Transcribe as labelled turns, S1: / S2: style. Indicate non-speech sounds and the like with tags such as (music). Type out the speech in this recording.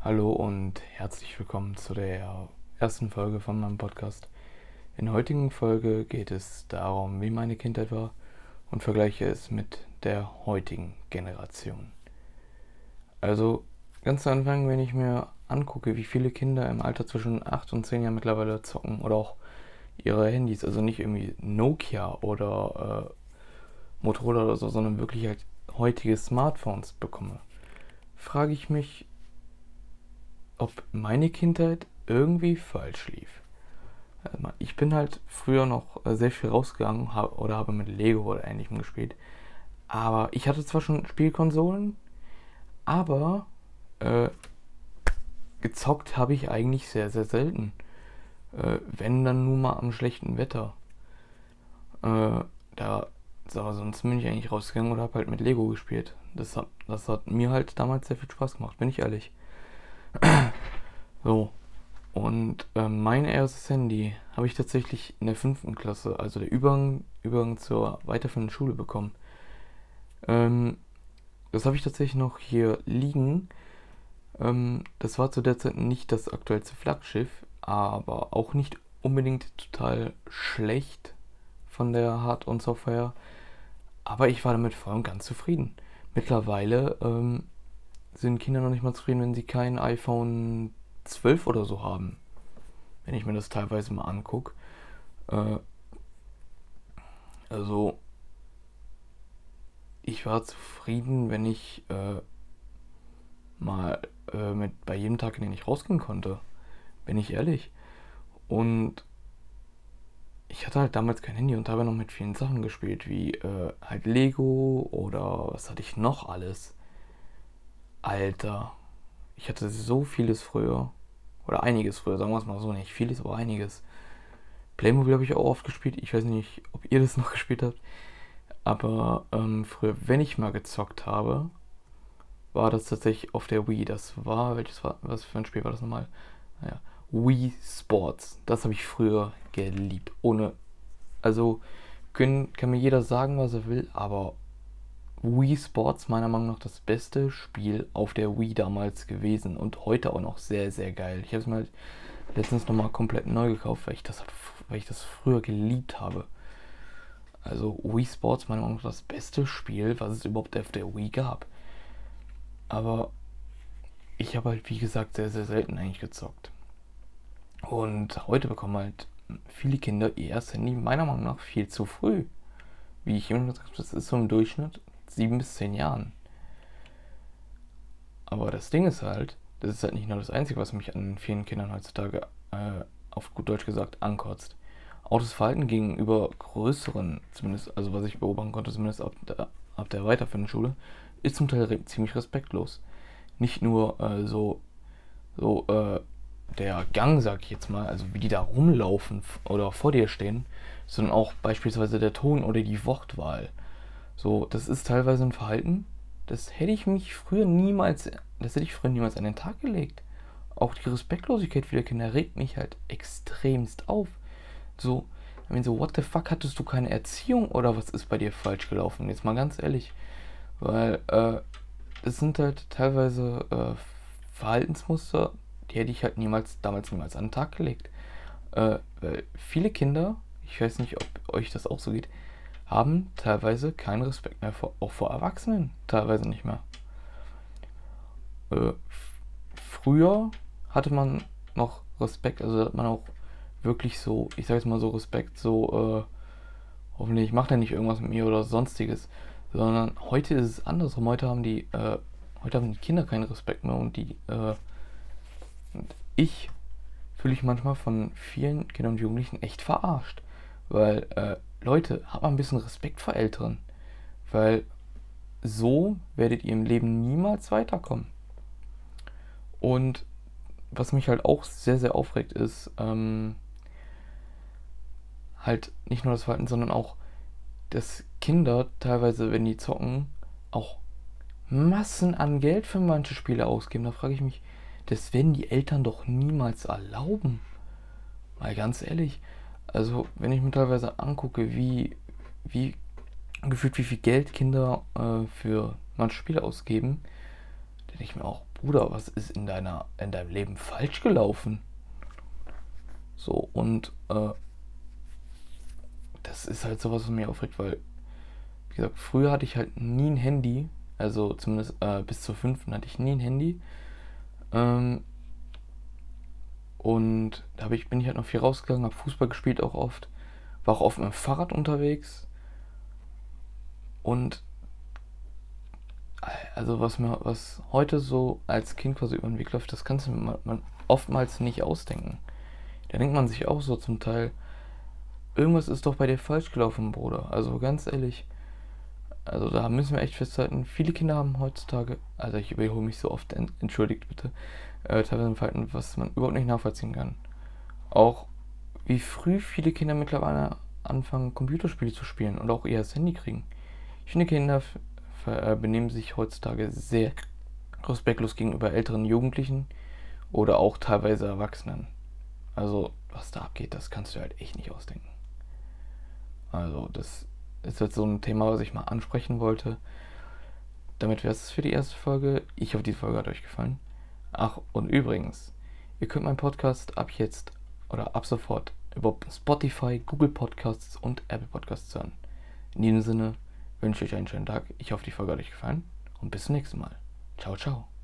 S1: Hallo und herzlich willkommen zu der ersten Folge von meinem Podcast. In der heutigen Folge geht es darum, wie meine Kindheit war und vergleiche es mit der heutigen Generation. Also ganz zu Anfang, wenn ich mir angucke, wie viele Kinder im Alter zwischen 8 und 10 Jahren mittlerweile zocken oder auch ihre Handys, also nicht irgendwie Nokia oder äh, Motorola oder so, sondern wirklich halt heutige Smartphones bekomme, frage ich mich, ob meine Kindheit irgendwie falsch lief. Äh, ich bin halt früher noch äh, sehr viel rausgegangen oder habe mit Lego oder ähnlichem gespielt. Aber ich hatte zwar schon Spielkonsolen, aber äh, gezockt habe ich eigentlich sehr, sehr selten. Äh, wenn dann nur mal am schlechten Wetter. Äh, da, so, sonst bin ich eigentlich rausgegangen oder habe halt mit Lego gespielt. Das hat, das hat mir halt damals sehr viel Spaß gemacht, bin ich ehrlich. (clears throat) so. Und äh, mein erstes Handy habe ich tatsächlich in der fünften Klasse, also der Übergang, Übergang zur weiterführenden Schule bekommen. Ähm, das habe ich tatsächlich noch hier liegen. Ähm, das war zu der Zeit nicht das aktuellste Flaggschiff, aber auch nicht unbedingt total schlecht von der Hard- und Software. Aber ich war damit voll und ganz zufrieden. Mittlerweile ähm, sind Kinder noch nicht mal zufrieden, wenn sie kein iPhone 12 oder so haben. Wenn ich mir das teilweise mal angucke. Äh, also, ich war zufrieden, wenn ich äh, mal äh, mit bei jedem Tag, in den ich rausgehen konnte. Bin ich ehrlich. Und ich hatte halt damals kein Handy und habe noch mit vielen Sachen gespielt, wie äh, halt Lego oder was hatte ich noch alles. Alter, ich hatte so vieles früher. Oder einiges früher, sagen wir es mal so, nicht vieles, aber einiges. Playmobil habe ich auch oft gespielt. Ich weiß nicht, ob ihr das (laughs) noch gespielt habt. Aber ähm, früher, wenn ich mal gezockt habe, war das tatsächlich auf der Wii. Das war, welches war, was für ein Spiel war das nochmal? Naja, Wii Sports. Das habe ich früher geliebt. Ohne, also können, kann mir jeder sagen, was er will, aber Wii Sports meiner Meinung nach das beste Spiel auf der Wii damals gewesen und heute auch noch sehr, sehr geil. Ich habe es mir halt letztens nochmal komplett neu gekauft, weil ich, das, weil ich das früher geliebt habe. Also Wii Sports meiner Meinung nach das beste Spiel, was es überhaupt auf der Wii gab. Aber ich habe halt, wie gesagt, sehr, sehr selten eigentlich gezockt. Und heute bekommen halt viele Kinder ihr erstes Handy meiner Meinung nach viel zu früh. Wie ich immer gesagt habe, das ist so im Durchschnitt sieben bis zehn Jahren. Aber das Ding ist halt, das ist halt nicht nur das Einzige, was mich an vielen Kindern heutzutage äh, auf gut Deutsch gesagt ankotzt. Auch das Verhalten gegenüber größeren, zumindest, also was ich beobachten konnte, zumindest ab der, ab der weiterführenden Schule, ist zum Teil re ziemlich respektlos. Nicht nur äh, so, so äh, der Gang, sag ich jetzt mal, also wie die da rumlaufen oder vor dir stehen, sondern auch beispielsweise der Ton oder die Wortwahl. So, das ist teilweise ein Verhalten, das hätte ich mich früher niemals, das hätte ich früher niemals an den Tag gelegt. Auch die Respektlosigkeit vieler Kinder regt mich halt extremst auf. So, ich meine, so, what the fuck, hattest du keine Erziehung oder was ist bei dir falsch gelaufen? Jetzt mal ganz ehrlich. Weil, äh, das sind halt teilweise äh, Verhaltensmuster, die hätte ich halt niemals, damals niemals an den Tag gelegt. Äh, weil viele Kinder, ich weiß nicht, ob euch das auch so geht, haben teilweise keinen Respekt mehr vor, auch vor Erwachsenen. Teilweise nicht mehr. Äh, früher hatte man noch Respekt, also hat man auch wirklich so, ich sag jetzt mal so Respekt, so, äh, hoffentlich macht er nicht irgendwas mit mir oder sonstiges. Sondern heute ist es andersrum. Heute haben die, äh, heute haben die Kinder keinen Respekt mehr und die, äh, und ich fühle ich manchmal von vielen Kindern und Jugendlichen echt verarscht. Weil äh, Leute, habt mal ein bisschen Respekt vor Älteren. Weil so werdet ihr im Leben niemals weiterkommen. Und was mich halt auch sehr, sehr aufregt, ist ähm, halt nicht nur das Verhalten, sondern auch, dass Kinder teilweise, wenn die zocken, auch Massen an Geld für manche Spiele ausgeben. Da frage ich mich, das werden die Eltern doch niemals erlauben. Mal ganz ehrlich, also, wenn ich mir teilweise angucke, wie, wie gefühlt wie viel Geld Kinder äh, für manche Spiele ausgeben, denke ich mir auch, Bruder, was ist in deiner, in deinem Leben falsch gelaufen? So, und äh, das ist halt sowas, was mich aufregt, weil, wie gesagt, früher hatte ich halt nie ein Handy, also zumindest äh, bis zur fünften hatte ich nie ein Handy. Ähm, und da ich, bin ich halt noch viel rausgegangen, habe Fußball gespielt auch oft, war auch oft mit dem Fahrrad unterwegs. Und also was mir, was heute so als Kind quasi über den Weg läuft, das kannst du man, man oftmals nicht ausdenken. Da denkt man sich auch so zum Teil, irgendwas ist doch bei dir falsch gelaufen, Bruder. Also ganz ehrlich, also da müssen wir echt festhalten, viele Kinder haben heutzutage, also ich überhole mich so oft, entschuldigt bitte, äh, teilweise Verhalten, was man überhaupt nicht nachvollziehen kann. Auch wie früh viele Kinder mittlerweile anfangen, Computerspiele zu spielen und auch eher das Handy kriegen. Ich finde, Kinder äh, benehmen sich heutzutage sehr respektlos gegenüber älteren Jugendlichen oder auch teilweise Erwachsenen. Also, was da abgeht, das kannst du halt echt nicht ausdenken. Also, das ist jetzt so ein Thema, was ich mal ansprechen wollte. Damit wäre es für die erste Folge. Ich hoffe, die Folge hat euch gefallen. Ach, und übrigens, ihr könnt meinen Podcast ab jetzt oder ab sofort über Spotify, Google Podcasts und Apple Podcasts hören. In diesem Sinne wünsche ich euch einen schönen Tag. Ich hoffe, die Folge hat euch gefallen und bis zum nächsten Mal. Ciao, ciao.